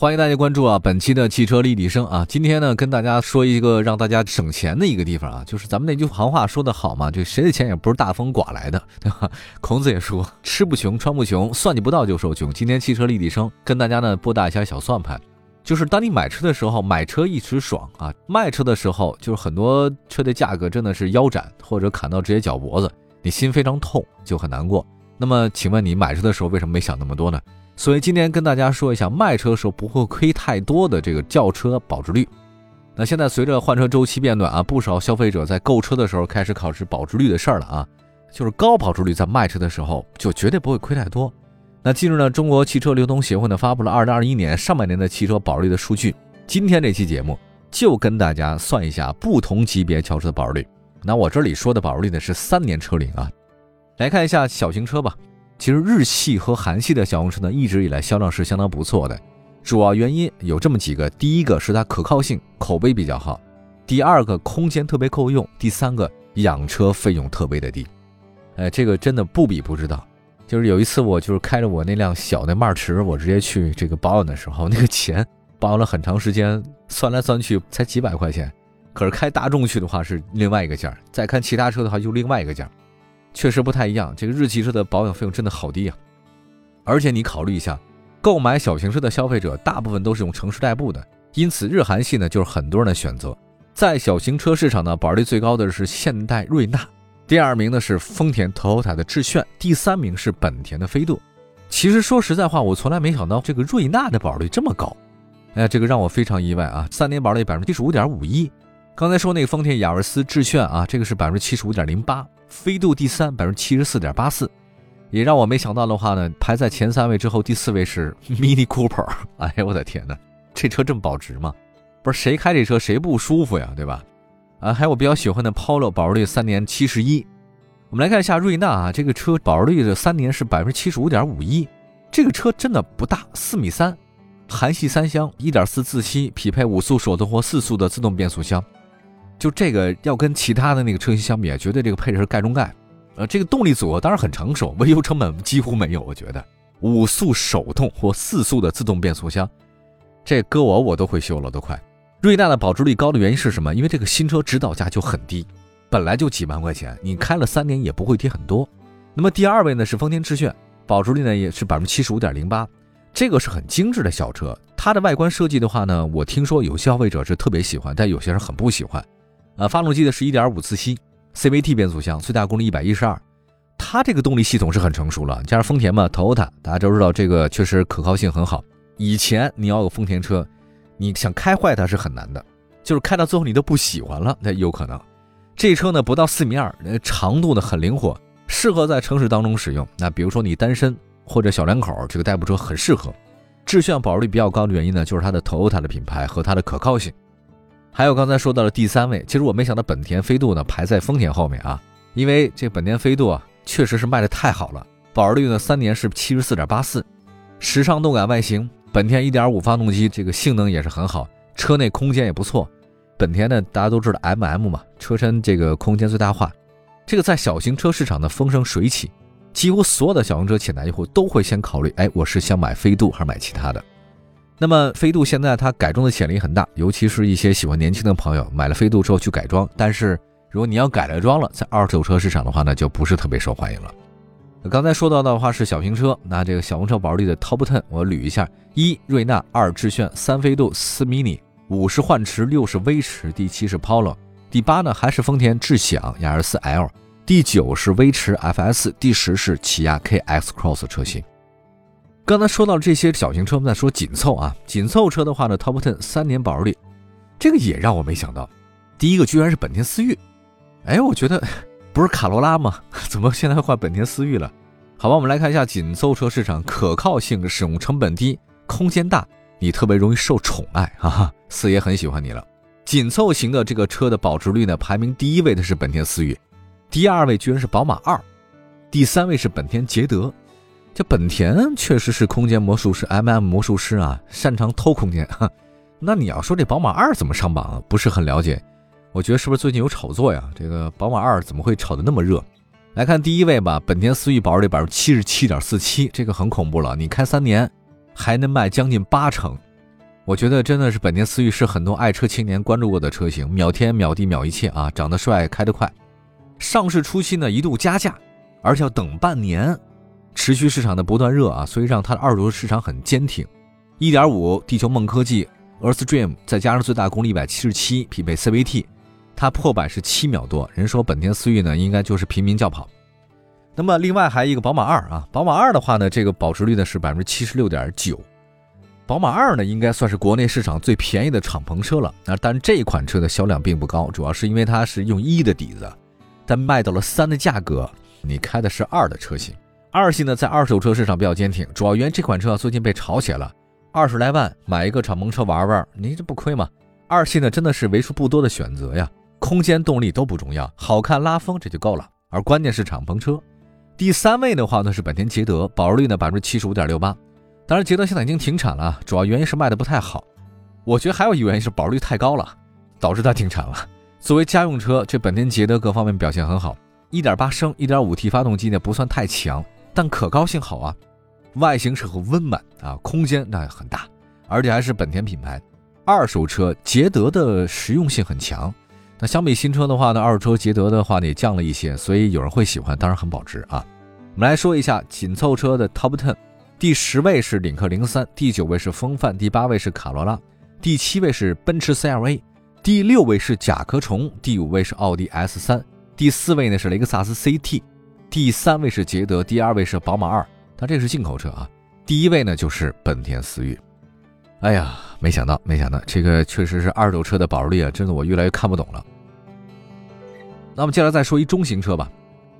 欢迎大家关注啊，本期的汽车立体声啊，今天呢跟大家说一个让大家省钱的一个地方啊，就是咱们那句行话说的好嘛，就谁的钱也不是大风刮来的，对吧？孔子也说，吃不穷，穿不穷，算计不到就受穷。今天汽车立体声跟大家呢拨打一下小算盘，就是当你买车的时候，买车一时爽啊，卖车的时候就是很多车的价格真的是腰斩或者砍到直接脚脖子，你心非常痛，就很难过。那么请问你买车的时候为什么没想那么多呢？所以今天跟大家说一下，卖车时候不会亏太多的这个轿车保值率。那现在随着换车周期变短啊，不少消费者在购车的时候开始考虑保值率的事儿了啊。就是高保值率在卖车的时候就绝对不会亏太多。那近日呢，中国汽车流通协会呢发布了二零二一年上半年的汽车保值率的数据。今天这期节目就跟大家算一下不同级别轿车的保值率。那我这里说的保值率呢是三年车龄啊。来看一下小型车吧。其实日系和韩系的小型车呢，一直以来销量是相当不错的。主要原因有这么几个：第一个是它可靠性、口碑比较好；第二个空间特别够用；第三个养车费用特别的低。哎，这个真的不比不知道。就是有一次我就是开着我那辆小的迈驰，我直接去这个保养的时候，那个钱保养了很长时间，算来算去才几百块钱。可是开大众去的话是另外一个价，再看其他车的话又另外一个价。确实不太一样，这个日系车的保养费用真的好低啊！而且你考虑一下，购买小型车的消费者大部分都是用城市代步的，因此日韩系呢就是很多人的选择。在小型车市场呢，保值率最高的是现代瑞纳，第二名呢是丰田 Toyota 的致炫，第三名是本田的飞度。其实说实在话，我从来没想到这个瑞纳的保值率这么高，哎，这个让我非常意外啊！三年保值率百分之七十五点五一。刚才说那个丰田雅维斯致炫啊，这个是百分之七十五点零八。飞度第三，百分之七十四点八四，也让我没想到的话呢，排在前三位之后，第四位是 Mini Cooper。哎呀，我的天哪，这车这么保值吗？不是谁开这车谁不舒服呀，对吧？啊，还有我比较喜欢的 Polo，保值率三年七十一。我们来看一下瑞纳啊，这个车保值率的三年是百分之七十五点五一，这个车真的不大，四米三，韩系三厢，一点四自吸，匹配五速手动或四速的自动变速箱。就这个要跟其他的那个车型相比啊，绝对这个配置是盖中盖。呃，这个动力组合当然很成熟，维修成本几乎没有。我觉得五速手动或四速的自动变速箱，这搁我我都会修了，都快。瑞纳的保值率高的原因是什么？因为这个新车指导价就很低，本来就几万块钱，你开了三年也不会跌很多。那么第二位呢是丰田致炫，保值率呢也是百分之七十五点零八，这个是很精致的小车。它的外观设计的话呢，我听说有消费者是特别喜欢，但有些人很不喜欢。呃，发动机的是一点五自吸 CVT 变速箱，最大功率一百一十二。它这个动力系统是很成熟了，加上丰田嘛，Toyota 大家都知道这个确实可靠性很好。以前你要有丰田车，你想开坏它是很难的，就是开到最后你都不喜欢了，那有可能。这车呢不到四米二，那长度呢很灵活，适合在城市当中使用。那比如说你单身或者小两口，这个代步车很适合。致炫保值率比较高的原因呢，就是它的 Toyota 的品牌和它的可靠性。还有刚才说到了第三位，其实我没想到本田飞度呢排在丰田后面啊，因为这本田飞度啊确实是卖的太好了，保值率呢三年是七十四点八四，时尚动感外形，本田一点五发动机这个性能也是很好，车内空间也不错，本田呢大家都知道 M M 嘛，车身这个空间最大化，这个在小型车市场的风生水起，几乎所有的小型车潜在用户都会先考虑，哎，我是想买飞度还是买其他的。那么飞度现在它改装的潜力很大，尤其是一些喜欢年轻的朋友买了飞度之后去改装。但是如果你要改了装了，在二手车市场的话呢，就不是特别受欢迎了。刚才说到的话是小型车，那这个小红车保值率的 Top Ten 我捋一下：一瑞纳，二致炫，三飞度，四 Mini，五是幻驰，六是威驰，第七是 Polo，第八呢还是丰田智享雅尔斯 L，第九是威驰 FS，第十是起亚 KX Cross 车型。刚才说到这些小型车，我们再说紧凑啊。紧凑车的话呢，Top Ten 三年保值率，这个也让我没想到。第一个居然是本田思域，哎，我觉得 不是卡罗拉吗？怎么现在换本田思域了？好吧，我们来看一下紧凑车市场，可靠性、使用成本低、空间大，你特别容易受宠爱 啊。四爷很喜欢你了。紧凑型的这个车的保值率呢，排名第一位的是本田思域，第二位居然是宝马二，第三位是本田捷德。这本田确实是空间魔术师，MM 魔术师啊，擅长偷空间。那你要说这宝马二怎么上榜啊？不是很了解。我觉得是不是最近有炒作呀？这个宝马二怎么会炒得那么热？来看第一位吧，本田思域保值率百分之七十七点四七，这个很恐怖了。你开三年还能卖将近八成，我觉得真的是本田思域是很多爱车青年关注过的车型，秒天秒地秒一切啊！长得帅，开得快。上市初期呢一度加价，而且要等半年。持续市场的不断热啊，所以让它的二手车市场很坚挺。一点五地球梦科技 Earth Dream 再加上最大功率一百七十七，匹配 CVT，它破百是七秒多。人说本田思域呢，应该就是平民轿跑。那么另外还有一个宝马二啊，宝马二的话呢，这个保值率呢是百分之七十六点九。宝马二呢，应该算是国内市场最便宜的敞篷车了。那但这款车的销量并不高，主要是因为它是用一的底子，但卖到了三的价格，你开的是二的车型。二系呢，在二手车市场比较坚挺，主要原因这款车最近被炒起来了，二十来万买一个敞篷车玩玩，你这不亏吗？二系呢，真的是为数不多的选择呀，空间动力都不重要，好看拉风这就够了，而关键是敞篷车。第三位的话呢是本田捷德，保值率呢百分之七十五点六八，当然捷德现在已经停产了，主要原因是卖的不太好，我觉得还有一个原因是保值率太高了，导致它停产了。作为家用车，这本田捷德各方面表现很好，一点八升一点五 T 发动机呢不算太强。但可靠性好啊，外形是很温满啊，空间那很大，而且还是本田品牌。二手车捷德的实用性很强，那相比新车的话呢，二手车捷德的话呢也降了一些，所以有人会喜欢，当然很保值啊。我们来说一下紧凑车的 Top Ten，第十位是领克零三，第九位是风范，第八位是卡罗拉，第七位是奔驰 CLA，第六位是甲壳虫，第五位是奥迪 S 三，第四位呢是雷克萨斯 CT。第三位是捷德，第二位是宝马二，它这是进口车啊。第一位呢就是本田思域。哎呀，没想到，没想到，这个确实是二手车的保值率啊，真的我越来越看不懂了。那么接下来再说一中型车吧，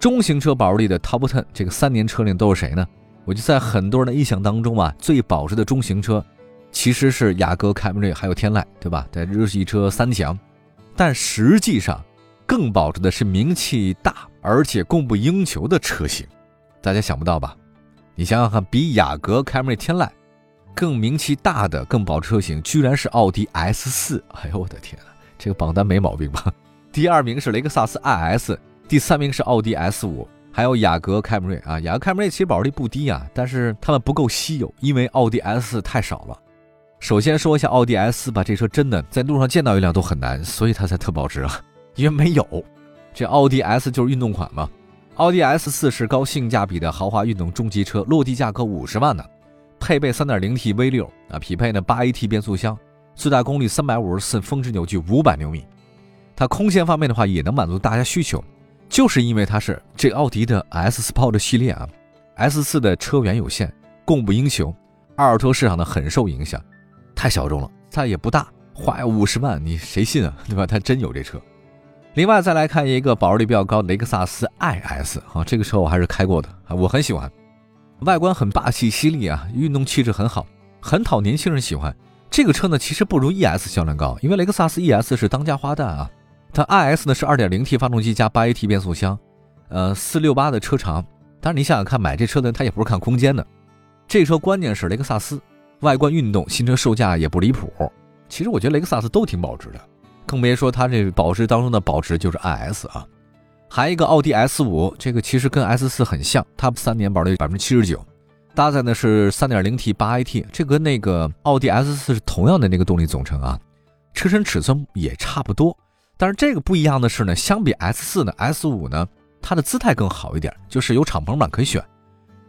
中型车保值率的 Top Ten，这个三年车龄都是谁呢？我就在很多人的印象当中啊，最保值的中型车其实是雅阁、凯美瑞还有天籁，对吧？在日系车三强，但实际上。更保值的是名气大而且供不应求的车型，大家想不到吧？你想想看，比雅阁、凯美瑞、天籁更名气大的、更保值车型，居然是奥迪 S 四。哎呦我的天啊，这个榜单没毛病吧？第二名是雷克萨斯 IS，第三名是奥迪 S 五，还有雅阁、凯美瑞啊。雅阁、凯美瑞其实保值率不低啊，但是它们不够稀有，因为奥迪 S 四太少了。首先说一下奥迪 S 四吧，这车真的在路上见到一辆都很难，所以它才特保值啊。因为没有，这奥迪 S 就是运动款嘛。奥迪 S 四是高性价比的豪华运动中级车，落地价格五十万呢，配备 3.0T V 六啊，匹配呢 8AT 变速箱，最大功率354，峰值扭矩500牛米。它空间方面的话也能满足大家需求，就是因为它是这奥迪的 S Sport 系列啊。S 四的车源有限，供不应求，二手车市场呢很受影响，太小众了，它也不大，花五十万你谁信啊，对吧？它真有这车。另外再来看一个保值率比较高的雷克萨斯 IS 啊，这个车我还是开过的，我很喜欢，外观很霸气犀利啊，运动气质很好，很讨年轻人喜欢。这个车呢其实不如 ES 销量高，因为雷克萨斯 ES 是当家花旦啊，它 IS 呢是 2.0T 发动机加 8AT 变速箱，呃468的车长。但是你想想看，买这车的人他也不是看空间的，这车关键是雷克萨斯，外观运动，新车售价也不离谱。其实我觉得雷克萨斯都挺保值的。更别说它这保值当中的保值就是 IS 啊，还一个奥迪 S 五，这个其实跟 S 四很像，它三年保值率百分之七十九，搭载的是三点零 T 八 AT，这跟那个奥迪 S 四是同样的那个动力总成啊，车身尺寸也差不多，但是这个不一样的是呢，相比 S 四呢，S 五呢它的姿态更好一点，就是有敞篷版可以选，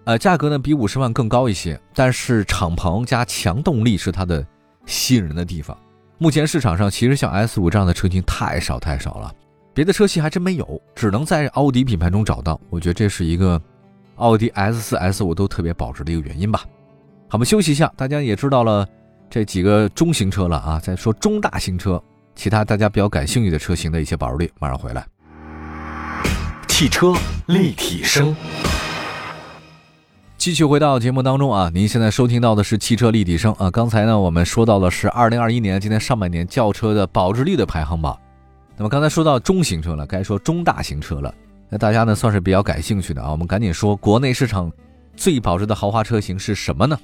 呃，价格呢比五十万更高一些，但是敞篷加强动力是它的吸引人的地方。目前市场上其实像 S 五这样的车型太少太少了，别的车系还真没有，只能在奥迪品牌中找到。我觉得这是一个奥迪 S 四、S 五都特别保值的一个原因吧。好，我们休息一下，大家也知道了这几个中型车了啊，再说中大型车，其他大家比较感兴趣的车型的一些保值率，马上回来。汽车立体声。继续回到节目当中啊，您现在收听到的是汽车立体声啊。刚才呢，我们说到的是二零二一年今年上半年轿车的保值率的排行榜。那么刚才说到中型车了，该说中大型车了。那大家呢算是比较感兴趣的啊，我们赶紧说国内市场最保值的豪华车型是什么呢？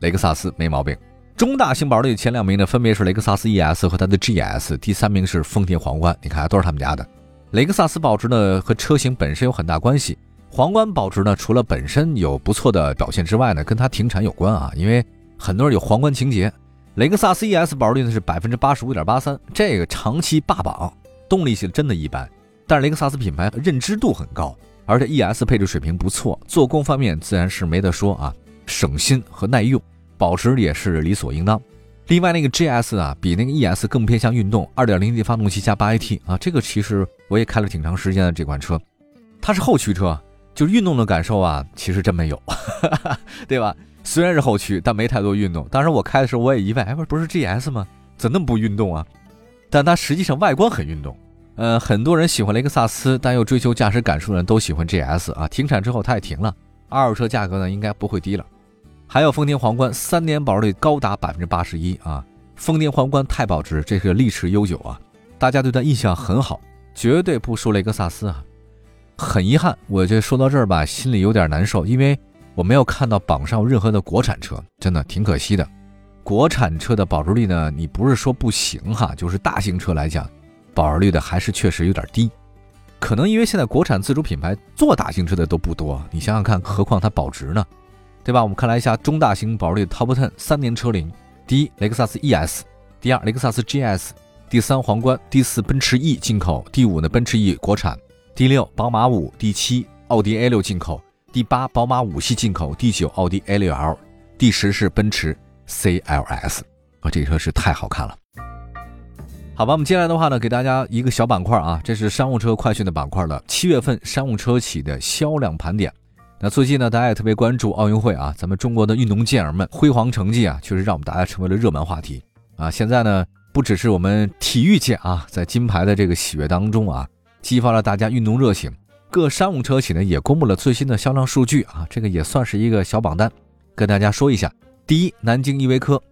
雷克萨斯没毛病。中大型保值率前两名呢分别是雷克萨斯 ES 和它的 GS，第三名是丰田皇冠。你看都是他们家的。雷克萨斯保值呢和车型本身有很大关系。皇冠保值呢，除了本身有不错的表现之外呢，跟它停产有关啊，因为很多人有皇冠情节。雷克萨斯 ES 保值率呢是百分之八十五点八三，这个长期霸榜，动力性真的一般。但是雷克萨斯品牌认知度很高，而且 ES 配置水平不错，做工方面自然是没得说啊，省心和耐用，保值也是理所应当。另外那个 GS 啊，比那个 ES 更偏向运动，二点零 T 发动机加八 AT 啊，这个其实我也开了挺长时间的这款车，它是后驱车。就运动的感受啊，其实真没有，对吧？虽然是后驱，但没太多运动。当时我开的时候，我也意外，哎，不是不是 GS 吗？怎么那么不运动啊？但它实际上外观很运动。呃，很多人喜欢雷克萨斯，但又追求驾驶感受的人都喜欢 GS 啊。停产之后它也停了，二手车价格呢应该不会低了。还有丰田皇冠，三年保值率高达百分之八十一啊！丰田皇冠太保值，这是历史悠久啊，大家对它印象很好，绝对不输雷克萨斯啊。很遗憾，我这说到这儿吧，心里有点难受，因为我没有看到榜上任何的国产车，真的挺可惜的。国产车的保值率呢，你不是说不行哈，就是大型车来讲，保值率的还是确实有点低。可能因为现在国产自主品牌做大型车的都不多，你想想看，何况它保值呢，对吧？我们看来一下中大型保值率 Top Ten 三年车龄：第一，雷克萨斯 ES；第二，雷克萨斯 GS；第三，皇冠；第四，奔驰 E 进口；第五呢，奔驰 E 国产。第六，宝马五；第七，奥迪 A 六进口；第八，宝马五系进口；第九，奥迪 A 六 L；第十是奔驰 CLS。啊，这车是太好看了。好吧，我们接下来的话呢，给大家一个小板块啊，这是商务车快讯的板块了。七月份商务车企的销量盘点。那最近呢，大家也特别关注奥运会啊，咱们中国的运动健儿们辉煌成绩啊，确实让我们大家成为了热门话题啊。现在呢，不只是我们体育界啊，在金牌的这个喜悦当中啊。激发了大家运动热情，各商务车企呢也公布了最新的销量数据啊，这个也算是一个小榜单，跟大家说一下。第一，南京依维柯，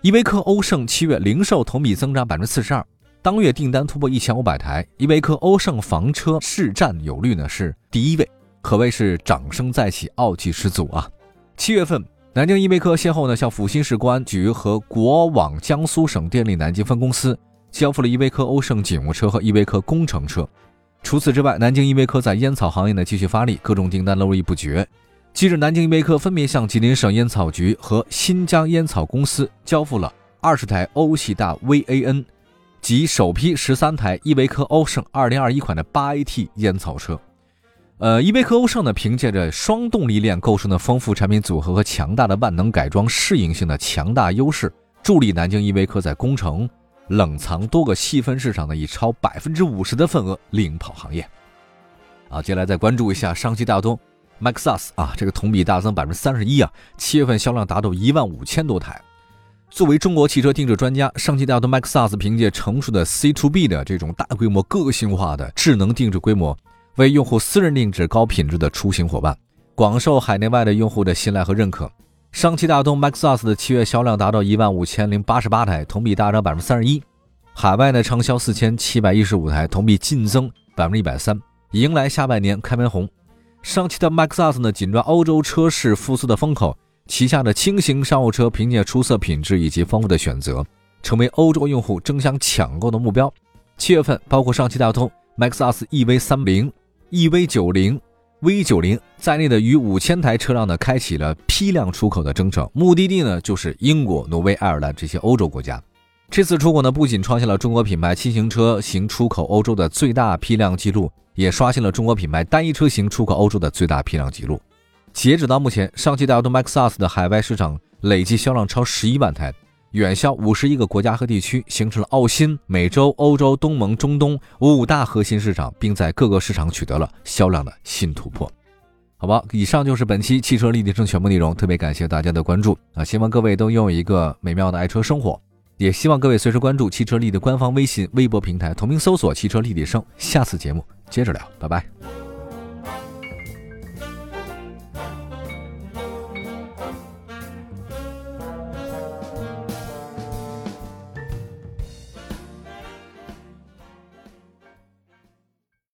依维柯欧胜七月零售同比增长百分之四十二，当月订单突破一千五百台，依维柯欧胜房车市占有率呢是第一位，可谓是掌声再起，傲气十足啊。七月份，南京依维柯先后呢向阜新市公安局和国网江苏省电力南京分公司交付了依维柯欧胜警务车和依维柯工程车。除此之外，南京依维柯在烟草行业呢继续发力，各种订单络绎不绝。近日，南京依维柯分别向吉林省烟草局和新疆烟草公司交付了二十台欧系大 VAN 及首批十三台依维柯欧胜二零二一款的八 AT 烟草车。呃，依维柯欧胜呢，凭借着双动力链构成的丰富产品组合和强大的万能改装适应性的强大优势，助力南京依维柯在工程。冷藏多个细分市场呢，以超百分之五十的份额领跑行业。啊，接下来再关注一下上汽大通 MAXUS 啊，这个同比大增百分之三十一啊，七月份销量达到一万五千多台。作为中国汽车定制专家，上汽大通 MAXUS 凭借成熟的 C to B 的这种大规模个性化的智能定制规模，为用户私人定制高品质的出行伙伴，广受海内外的用户的信赖和认可。上汽大通 MAXUS 的七月销量达到一万五千零八十八台，同比大涨百分之三十一。海外呢，畅销四千七百一十五台，同比净增百分之一百三，迎来下半年开门红。上汽的 MAXUS 呢，紧抓欧洲车市复苏的风口，旗下的轻型商务车凭借出色品质以及丰富的选择，成为欧洲用户争相抢购的目标。七月份，包括上汽大通 MAXUS EV 三零、EV 九零。V 九零在内的逾五千台车辆呢，开启了批量出口的征程，目的地呢就是英国、挪威、爱尔兰这些欧洲国家。这次出口呢，不仅创下了中国品牌轻型车型出口欧洲的最大批量记录，也刷新了中国品牌单一车型出口欧洲的最大批量记录。截止到目前，上汽大通 MAXUS 的海外市场累计销量超十一万台。远销五十一个国家和地区，形成了澳新、美洲、欧洲、东盟、中东五大核心市场，并在各个市场取得了销量的新突破。好吧，以上就是本期汽车立体声全部内容，特别感谢大家的关注啊！希望各位都拥有一个美妙的爱车生活，也希望各位随时关注汽车立的官方微信、微博平台，同名搜索“汽车立体声”。下次节目接着聊，拜拜。